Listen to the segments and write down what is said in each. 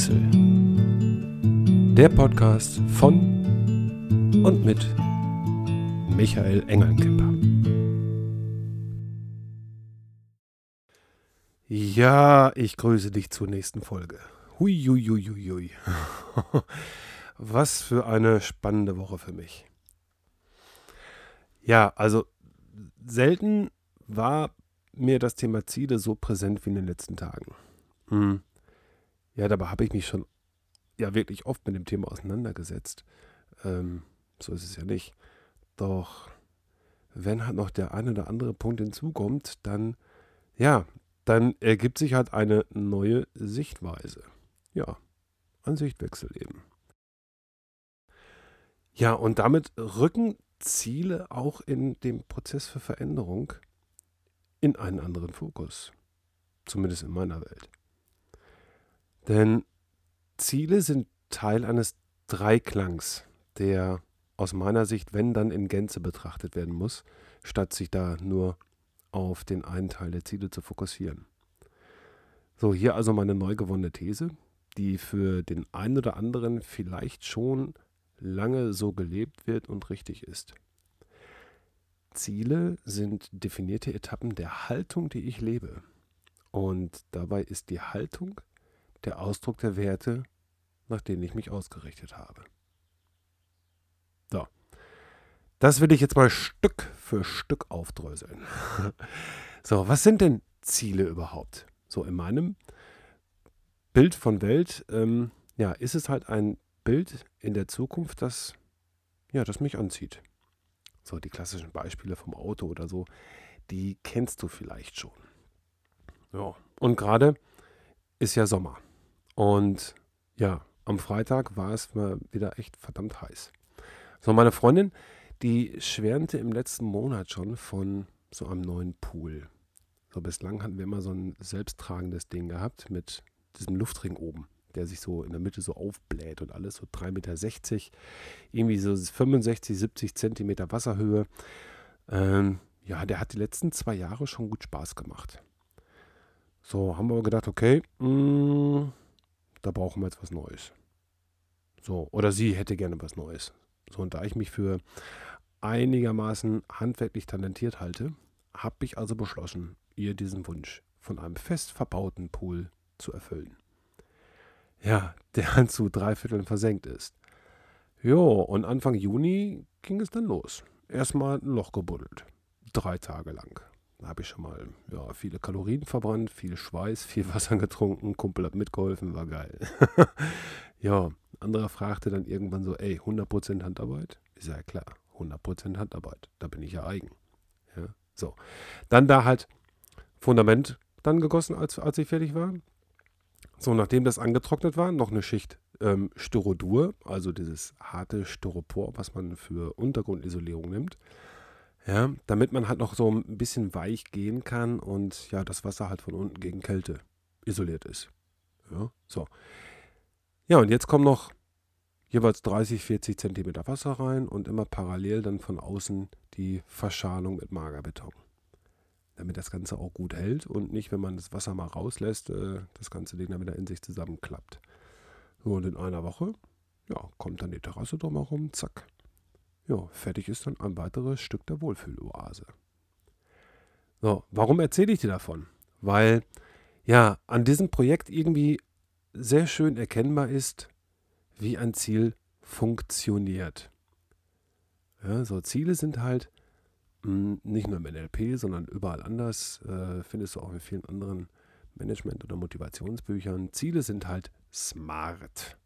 Sichtewechsel. Der Podcast von und mit Michael Engelkemper. Ja, ich grüße dich zur nächsten Folge. Hui, hui, hui, hui, hui. Was für eine spannende Woche für mich. Ja, also selten war mir das Thema Ziele so präsent wie in den letzten Tagen. Hm. Ja, dabei habe ich mich schon ja wirklich oft mit dem Thema auseinandergesetzt. Ähm, so ist es ja nicht. Doch wenn halt noch der eine oder andere Punkt hinzukommt, dann ja, dann ergibt sich halt eine neue Sichtweise. Ja, ein Sichtwechsel eben. Ja, und damit rücken Ziele auch in dem Prozess für Veränderung in einen anderen Fokus. Zumindest in meiner Welt. Denn Ziele sind Teil eines Dreiklangs, der aus meiner Sicht, wenn dann in Gänze betrachtet werden muss, statt sich da nur auf den einen Teil der Ziele zu fokussieren. So, hier also meine neu gewonnene These, die für den einen oder anderen vielleicht schon lange so gelebt wird und richtig ist. Ziele sind definierte Etappen der Haltung, die ich lebe. Und dabei ist die Haltung der Ausdruck der Werte, nach denen ich mich ausgerichtet habe. So, das will ich jetzt mal Stück für Stück aufdröseln. so, was sind denn Ziele überhaupt? So, in meinem Bild von Welt, ähm, ja, ist es halt ein Bild in der Zukunft, das, ja, das mich anzieht. So, die klassischen Beispiele vom Auto oder so, die kennst du vielleicht schon. Ja, und gerade ist ja Sommer. Und ja, am Freitag war es wieder echt verdammt heiß. So, meine Freundin, die schwärmte im letzten Monat schon von so einem neuen Pool. So, bislang hatten wir immer so ein selbsttragendes Ding gehabt mit diesem Luftring oben, der sich so in der Mitte so aufbläht und alles, so 3,60 Meter, irgendwie so 65, 70 Zentimeter Wasserhöhe. Ähm, ja, der hat die letzten zwei Jahre schon gut Spaß gemacht. So, haben wir gedacht, okay, mh, mm, da brauchen wir jetzt was Neues. So, oder sie hätte gerne was Neues. So, und da ich mich für einigermaßen handwerklich talentiert halte, habe ich also beschlossen, ihr diesen Wunsch von einem fest verbauten Pool zu erfüllen. Ja, der zu drei Vierteln versenkt ist. Jo, und Anfang Juni ging es dann los. Erstmal ein Loch gebuddelt. Drei Tage lang. Habe ich schon mal ja, viele Kalorien verbrannt, viel Schweiß, viel Wasser getrunken, Kumpel hat mitgeholfen, war geil. ja, anderer fragte dann irgendwann so, ey, 100% Handarbeit? Ist ja klar, 100% Handarbeit, da bin ich ja eigen. Ja, so. Dann da halt Fundament dann gegossen, als, als ich fertig war. So, nachdem das angetrocknet war, noch eine Schicht ähm, Styrodur, also dieses harte Styropor, was man für Untergrundisolierung nimmt. Ja, damit man halt noch so ein bisschen weich gehen kann und ja, das Wasser halt von unten gegen Kälte isoliert ist. Ja, so. Ja, und jetzt kommen noch jeweils 30, 40 Zentimeter Wasser rein und immer parallel dann von außen die Verschalung mit Magerbeton. Damit das Ganze auch gut hält und nicht, wenn man das Wasser mal rauslässt, äh, das ganze Ding dann wieder in sich zusammenklappt. Und in einer Woche, ja, kommt dann die Terrasse drumherum, zack, ja, fertig ist dann ein weiteres Stück der Wohlfühloase. So, warum erzähle ich dir davon? Weil ja an diesem Projekt irgendwie sehr schön erkennbar ist, wie ein Ziel funktioniert. Ja, so Ziele sind halt mh, hm, nicht nur im NLP, sondern überall anders, äh, findest du auch in vielen anderen Management- oder Motivationsbüchern. Ziele sind halt smart.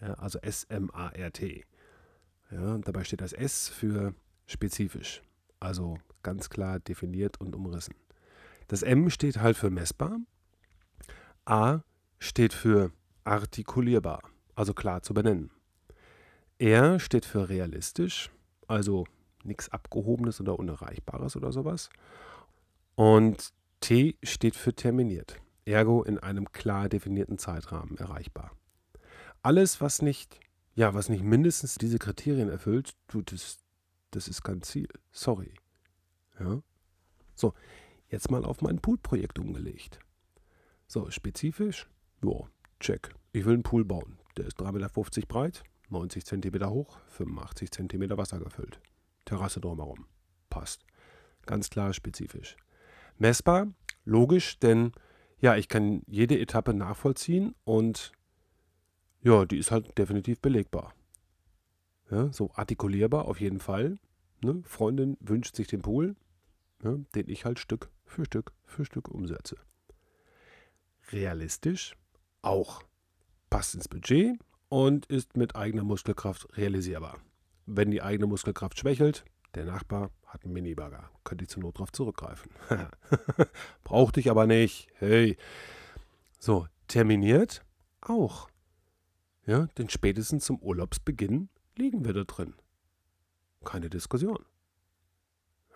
Ja, also S-M-A-R-T. Ja, dabei steht das S für spezifisch, also ganz klar definiert und umrissen. Das M steht halt für messbar. A steht für artikulierbar, also klar zu benennen. R steht für realistisch, also nichts Abgehobenes oder Unerreichbares oder sowas. Und T steht für terminiert, ergo in einem klar definierten Zeitrahmen erreichbar. Alles, was nicht ja, was nicht mindestens diese Kriterien erfüllt, du, das, das ist kein Ziel. Sorry. Ja. So, jetzt mal auf mein Pool-Projekt umgelegt. So, spezifisch? Ja, check. ich will einen Pool bauen. Der ist 3,50 Meter breit, 90 cm hoch, 85 cm Wasser gefüllt. Terrasse drumherum. Passt. Ganz klar spezifisch. Messbar, logisch, denn ja, ich kann jede Etappe nachvollziehen und ja, die ist halt definitiv belegbar. Ja, so artikulierbar auf jeden Fall. Ne? Freundin wünscht sich den Pool, ne? den ich halt Stück für Stück für Stück umsetze. Realistisch auch. Passt ins Budget und ist mit eigener Muskelkraft realisierbar. Wenn die eigene Muskelkraft schwächelt, der Nachbar hat einen Minibagger, könnte ich zur Not darauf zurückgreifen. Brauchte ich aber nicht. Hey. So, terminiert auch. Ja, denn spätestens zum Urlaubsbeginn liegen wir da drin. Keine Diskussion.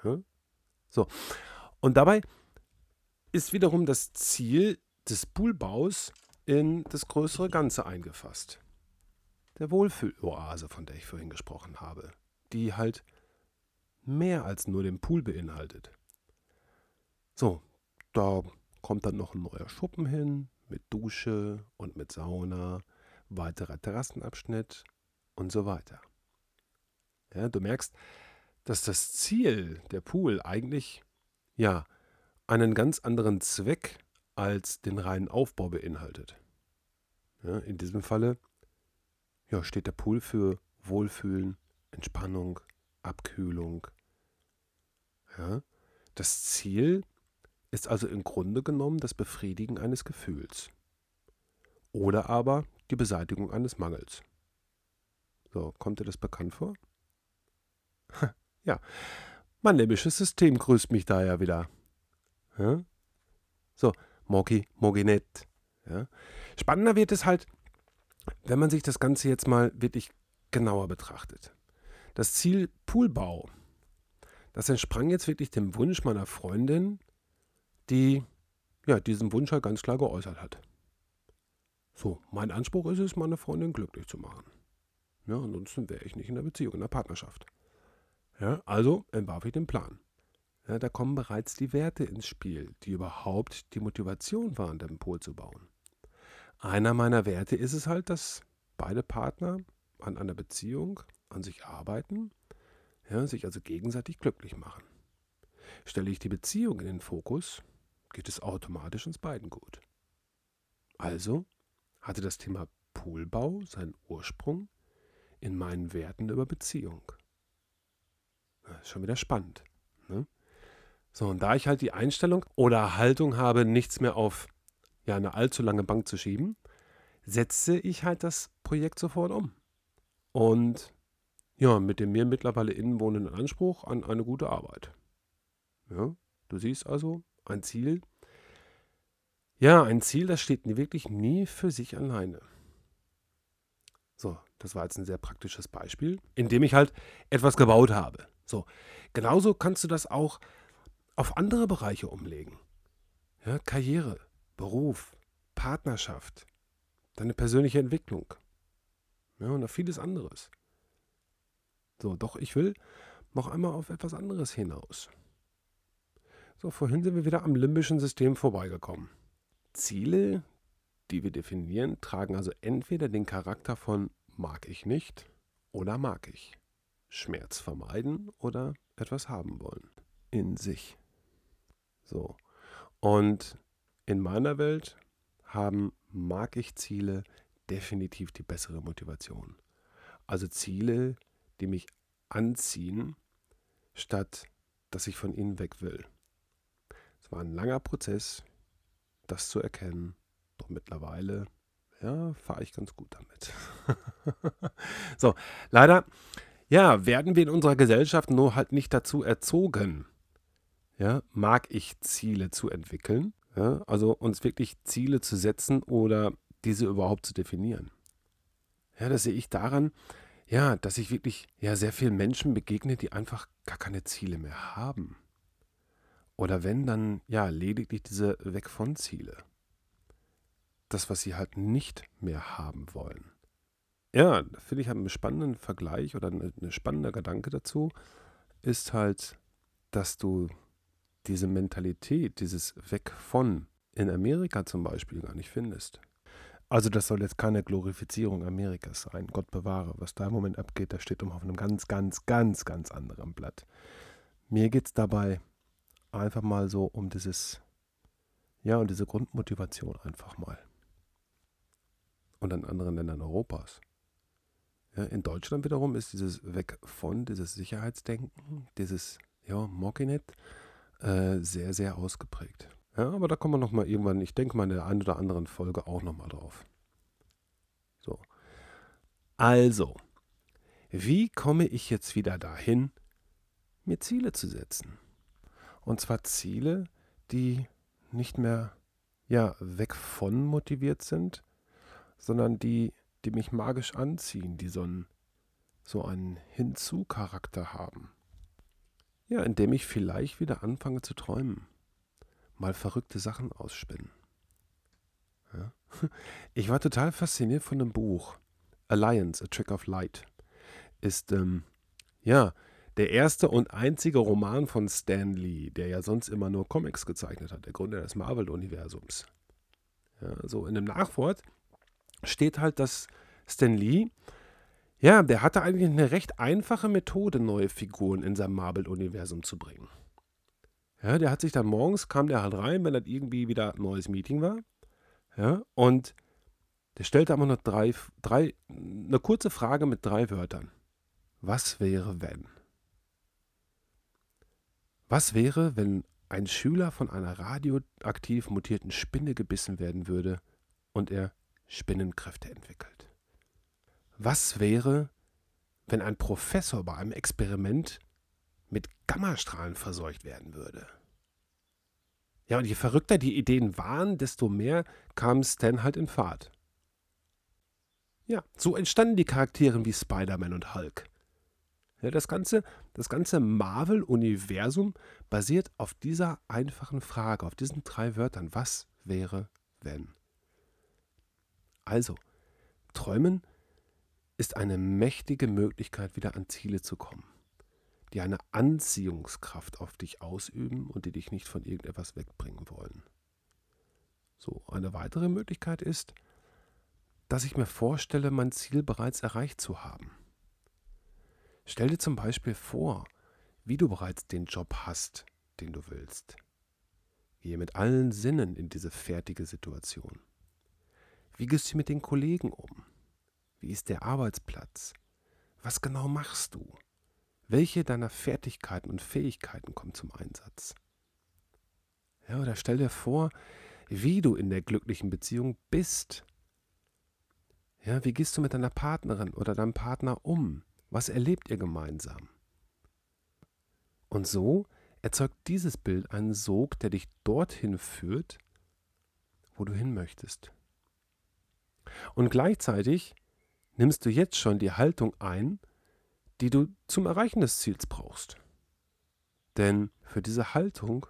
Ja? So. Und dabei ist wiederum das Ziel des Poolbaus in das größere Ganze eingefasst. Der Wohlfühloase, von der ich vorhin gesprochen habe, die halt mehr als nur den Pool beinhaltet. So, da kommt dann noch ein neuer Schuppen hin mit Dusche und mit Sauna, weiterer Terrassenabschnitt und so weiter. Ja, du merkst, dass das Ziel der Pool eigentlich ja einen ganz anderen Zweck als den reinen Aufbau beinhaltet. Ja, in diesem Falle ja, steht der Pool für Wohlfühlen, Entspannung, Abkühlung. Ja, das Ziel ist also im Grunde genommen das Befriedigen eines Gefühls oder aber die Beseitigung eines Mangels. So, kommt dir das bekannt vor? ja, mein limbisches System grüßt mich da ja wieder. Ja? So, Mogi, Moginett. Ja? Spannender wird es halt, wenn man sich das Ganze jetzt mal wirklich genauer betrachtet. Das Ziel Poolbau, das entsprang jetzt wirklich dem Wunsch meiner Freundin, die ja, diesen Wunsch halt ganz klar geäußert hat. So, mein Anspruch ist es, meine Freundin glücklich zu machen. Ja, ansonsten wäre ich nicht in der Beziehung, in der Partnerschaft. Ja, also entwarf ich den Plan. Ja, da kommen bereits die Werte ins Spiel, die überhaupt die Motivation waren, den Pol zu bauen. Einer meiner Werte ist es halt, dass beide Partner an einer Beziehung, an sich arbeiten, ja, sich also gegenseitig glücklich machen. Stelle ich die Beziehung in den Fokus, geht es automatisch uns beiden gut. Also hatte das Thema Poolbau seinen Ursprung in meinen Werten über Beziehung. Schon wieder spannend. Ne? So, und da ich halt die Einstellung oder Haltung habe, nichts mehr auf ja, eine allzu lange Bank zu schieben, setze ich halt das Projekt sofort um. Und ja, mit dem mir mittlerweile innenwohnenden Anspruch an eine gute Arbeit. Ja, du siehst also ein Ziel. Ja, ein Ziel, das steht wirklich nie für sich alleine. So, das war jetzt ein sehr praktisches Beispiel, in dem ich halt etwas gebaut habe. So, genauso kannst du das auch auf andere Bereiche umlegen. Ja, Karriere, Beruf, Partnerschaft, deine persönliche Entwicklung. Ja, und noch vieles anderes. So, doch ich will noch einmal auf etwas anderes hinaus. So, vorhin sind wir wieder am limbischen System vorbeigekommen. Ziele, die wir definieren, tragen also entweder den Charakter von mag ich nicht oder mag ich. Schmerz vermeiden oder etwas haben wollen. In sich. So. Und in meiner Welt haben mag ich Ziele definitiv die bessere Motivation. Also Ziele, die mich anziehen, statt dass ich von ihnen weg will. Es war ein langer Prozess, das zu erkennen. Doch mittlerweile, ja, fahre ich ganz gut damit. so, leider, ja, werden wir in unserer Gesellschaft nur halt nicht dazu erzogen, ja, mag ich Ziele zu entwickeln, ja, also uns wirklich Ziele zu setzen oder diese überhaupt zu definieren. Ja, das sehe ich daran, ja, dass ich wirklich ja sehr vielen Menschen begegne, die einfach gar keine Ziele mehr haben. Oder wenn, dann ja lediglich diese Weg von Ziele. Das, was sie halt nicht mehr haben wollen. Ja, finde ich einen spannenden Vergleich oder ein spannender Gedanke dazu, ist halt, dass du diese Mentalität, dieses Weg von in Amerika zum Beispiel gar nicht findest. Also das soll jetzt keine Glorifizierung Amerikas sein. Gott bewahre. Was da im Moment abgeht, das steht um auf einem ganz, ganz, ganz, ganz anderen Blatt. Mir geht es dabei einfach mal so um dieses, ja, und diese Grundmotivation einfach mal. Und an anderen Ländern Europas. Ja, in Deutschland wiederum ist dieses Weg von, dieses Sicherheitsdenken, dieses ja, Mockinet äh, sehr, sehr ausgeprägt. Ja, aber da kommen wir nochmal irgendwann, ich denke mal in der einen oder anderen Folge auch nochmal drauf. So. Also, wie komme ich jetzt wieder dahin, mir Ziele zu setzen? Und zwar Ziele, die nicht mehr ja, weg von motiviert sind, sondern die die mich magisch anziehen, die so einen, so einen Hinzu-Charakter haben. Ja, indem ich vielleicht wieder anfange zu träumen, mal verrückte Sachen ausspinnen. Ja. Ich war total fasziniert von dem Buch Alliance, A Trick of Light. Ist, ähm, ja, der erste und einzige Roman von Stan Lee, der ja sonst immer nur Comics gezeichnet hat, der Gründer des Marvel-Universums. Ja, so in dem Nachwort steht halt, dass Stan Lee, ja, der hatte eigentlich eine recht einfache Methode, neue Figuren in sein Marvel-Universum zu bringen. Ja, der hat sich dann morgens, kam der halt rein, wenn dann irgendwie wieder ein neues Meeting war. Ja, und der stellte aber noch drei, drei, eine kurze Frage mit drei Wörtern. Was wäre, wenn? Was wäre, wenn ein Schüler von einer radioaktiv mutierten Spinne gebissen werden würde und er Spinnenkräfte entwickelt. Was wäre, wenn ein Professor bei einem Experiment mit Gammastrahlen verseucht werden würde? Ja, und je verrückter die Ideen waren, desto mehr kam Stan halt in Fahrt. Ja, so entstanden die Charaktere wie Spider-Man und Hulk. Das ganze, das ganze Marvel-Universum basiert auf dieser einfachen Frage, auf diesen drei Wörtern. Was wäre, wenn? Also, Träumen ist eine mächtige Möglichkeit, wieder an Ziele zu kommen, die eine Anziehungskraft auf dich ausüben und die dich nicht von irgendetwas wegbringen wollen. So, eine weitere Möglichkeit ist, dass ich mir vorstelle, mein Ziel bereits erreicht zu haben. Stell dir zum Beispiel vor, wie du bereits den Job hast, den du willst. Gehe mit allen Sinnen in diese fertige Situation. Wie gehst du mit den Kollegen um? Wie ist der Arbeitsplatz? Was genau machst du? Welche deiner Fertigkeiten und Fähigkeiten kommen zum Einsatz? Ja, oder stell dir vor, wie du in der glücklichen Beziehung bist. Ja, wie gehst du mit deiner Partnerin oder deinem Partner um? Was erlebt ihr gemeinsam? Und so erzeugt dieses Bild einen Sog, der dich dorthin führt, wo du hin möchtest. Und gleichzeitig nimmst du jetzt schon die Haltung ein, die du zum Erreichen des Ziels brauchst. Denn für diese Haltung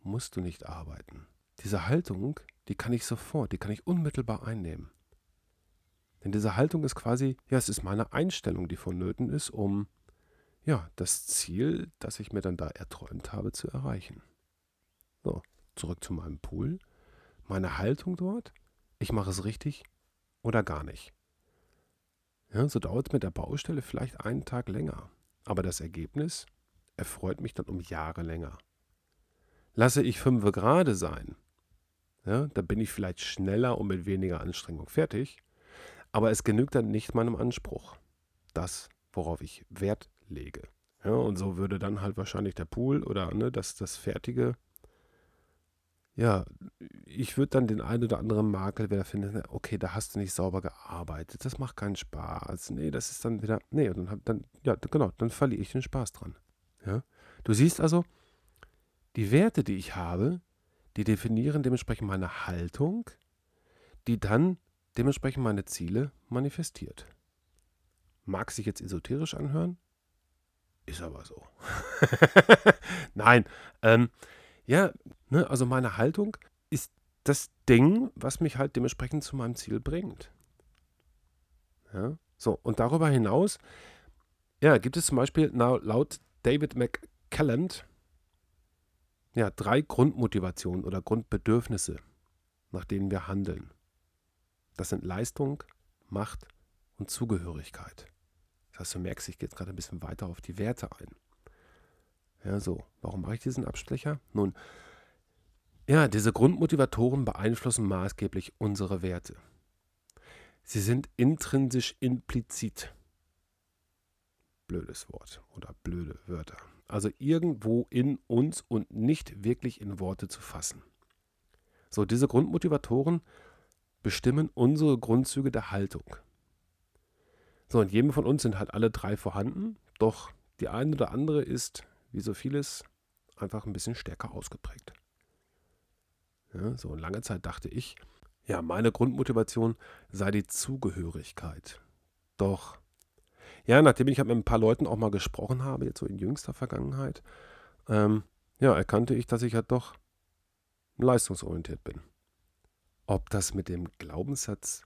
musst du nicht arbeiten. Diese Haltung, die kann ich sofort, die kann ich unmittelbar einnehmen. Denn diese Haltung ist quasi, ja, es ist meine Einstellung, die vonnöten ist, um ja, das Ziel, das ich mir dann da erträumt habe, zu erreichen. So, zurück zu meinem Pool. Meine Haltung dort ich mache es richtig oder gar nicht. Ja, so dauert es mit der Baustelle vielleicht einen Tag länger, aber das Ergebnis erfreut mich dann um Jahre länger. Lasse ich fünf gerade sein, ja, dann bin ich vielleicht schneller und mit weniger Anstrengung fertig, aber es genügt dann nicht meinem Anspruch. Das, worauf ich Wert lege. Ja, und so würde dann halt wahrscheinlich der Pool oder ne, das, das fertige ja, ich würde dann den einen oder anderen Makel wieder finden, okay, da hast du nicht sauber gearbeitet, das macht keinen Spaß. Nee, das ist dann wieder, nee, und dann, dann ja, genau, dann verliere ich den Spaß dran. Ja? Du siehst also, die Werte, die ich habe, die definieren dementsprechend meine Haltung, die dann dementsprechend meine Ziele manifestiert. Mag sich jetzt esoterisch anhören? Ist aber so. Nein, ähm, ja, ne, also meine Haltung ist das Ding, was mich halt dementsprechend zu meinem Ziel bringt. Ja, so, und darüber hinaus, ja, gibt es zum Beispiel laut David McCalland ja, drei Grundmotivationen oder Grundbedürfnisse, nach denen wir handeln. Das sind Leistung, Macht und Zugehörigkeit. Das heißt, du merkst, ich gehe jetzt gerade ein bisschen weiter auf die Werte ein. Ja, so. Warum mache ich diesen Abstecher? Nun, ja, diese Grundmotivatoren beeinflussen maßgeblich unsere Werte. Sie sind intrinsisch implizit. Blödes Wort oder blöde Wörter. Also irgendwo in uns und nicht wirklich in Worte zu fassen. So, diese Grundmotivatoren bestimmen unsere Grundzüge der Haltung. So, in jedem von uns sind halt alle drei vorhanden, doch die eine oder andere ist, wie so vieles, einfach ein bisschen stärker ausgeprägt. Ja, so lange Zeit dachte ich, ja, meine Grundmotivation sei die Zugehörigkeit. Doch, ja, nachdem ich halt mit ein paar Leuten auch mal gesprochen habe, jetzt so in jüngster Vergangenheit, ähm, ja, erkannte ich, dass ich halt doch leistungsorientiert bin. Ob das mit dem Glaubenssatz,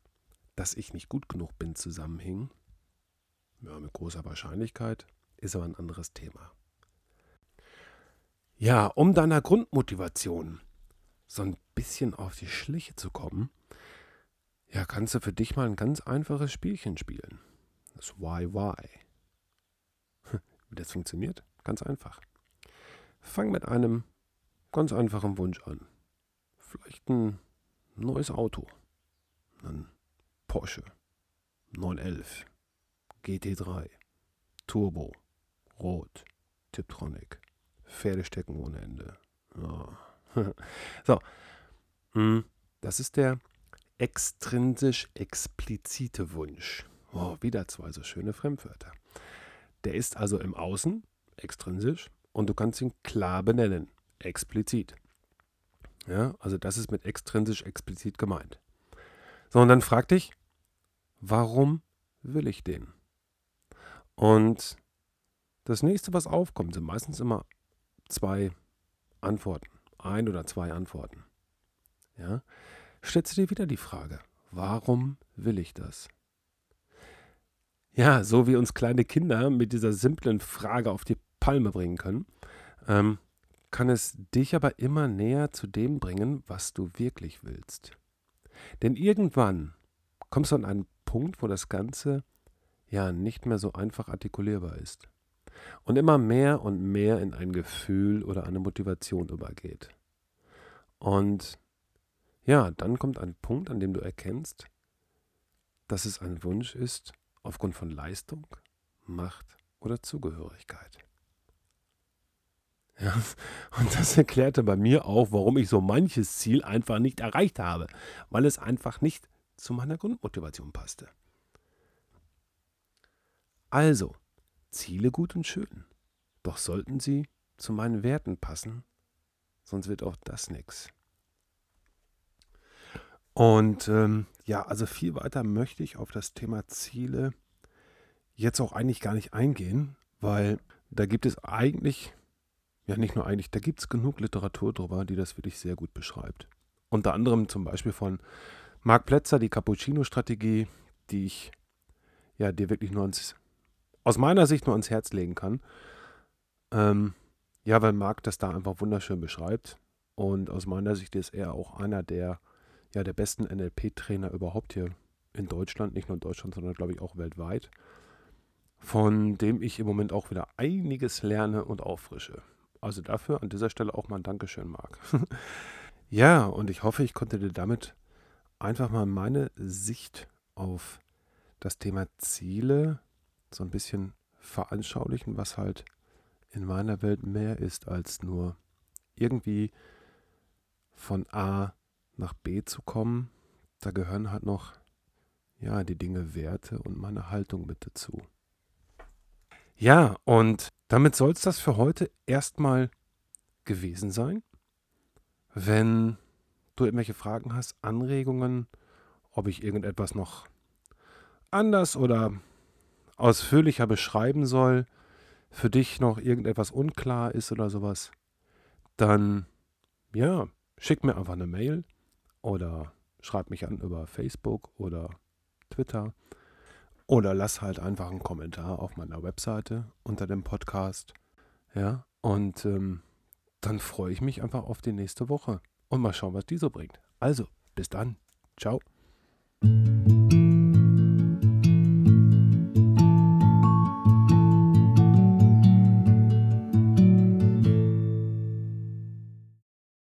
dass ich nicht gut genug bin, zusammenhing? Ja, mit großer Wahrscheinlichkeit, ist aber ein anderes Thema. Ja, um deiner Grundmotivation so ein bisschen auf die Schliche zu kommen, ja, kannst du für dich mal ein ganz einfaches Spielchen spielen. Das Why Why. Wie das funktioniert? Ganz einfach. Fang mit einem ganz einfachen Wunsch an. Vielleicht ein neues Auto. Ein Porsche 911 GT3 Turbo Rot Tiptronic Pferdestecken ohne Ende. Ja. so. Hm, das ist der extrinsisch explizite Wunsch. Oh, wieder zwei so schöne Fremdwörter. Der ist also im Außen, extrinsisch, und du kannst ihn klar benennen, explizit. Ja, also das ist mit extrinsisch explizit gemeint. So, und dann frag dich, warum will ich den? Und das nächste, was aufkommt, sind meistens immer zwei Antworten ein oder zwei Antworten. Ja? Stellst du dir wieder die Frage, warum will ich das? Ja, so wie uns kleine Kinder mit dieser simplen Frage auf die Palme bringen können, ähm, kann es dich aber immer näher zu dem bringen, was du wirklich willst. Denn irgendwann kommst du an einen Punkt, wo das Ganze ja nicht mehr so einfach artikulierbar ist und immer mehr und mehr in ein Gefühl oder eine Motivation übergeht. Und ja, dann kommt ein Punkt, an dem du erkennst, dass es ein Wunsch ist aufgrund von Leistung, Macht oder Zugehörigkeit. Ja, und das erklärte bei mir auch, warum ich so manches Ziel einfach nicht erreicht habe, weil es einfach nicht zu meiner Grundmotivation passte. Also, Ziele gut und schön. Doch sollten sie zu meinen Werten passen, sonst wird auch das nichts. Und ähm, ja, also viel weiter möchte ich auf das Thema Ziele jetzt auch eigentlich gar nicht eingehen, weil da gibt es eigentlich, ja nicht nur eigentlich, da gibt es genug Literatur drüber, die das wirklich sehr gut beschreibt. Unter anderem zum Beispiel von Marc Plätzer, die Cappuccino-Strategie, die ich ja dir wirklich nur ans aus meiner Sicht nur ans Herz legen kann. Ähm, ja, weil Marc das da einfach wunderschön beschreibt. Und aus meiner Sicht ist er auch einer der, ja, der besten NLP-Trainer überhaupt hier in Deutschland, nicht nur in Deutschland, sondern glaube ich auch weltweit, von dem ich im Moment auch wieder einiges lerne und auffrische. Also dafür an dieser Stelle auch mal ein Dankeschön, Marc. ja, und ich hoffe, ich konnte dir damit einfach mal meine Sicht auf das Thema Ziele so ein bisschen veranschaulichen, was halt in meiner Welt mehr ist als nur irgendwie von A nach B zu kommen. Da gehören halt noch ja die Dinge Werte und meine Haltung mit dazu. Ja, und damit soll es das für heute erstmal gewesen sein. Wenn du irgendwelche Fragen hast, Anregungen, ob ich irgendetwas noch anders oder ausführlicher beschreiben soll, für dich noch irgendetwas unklar ist oder sowas, dann ja, schick mir einfach eine Mail oder schreib mich an über Facebook oder Twitter oder lass halt einfach einen Kommentar auf meiner Webseite unter dem Podcast. Ja, und ähm, dann freue ich mich einfach auf die nächste Woche und mal schauen, was die so bringt. Also, bis dann. Ciao.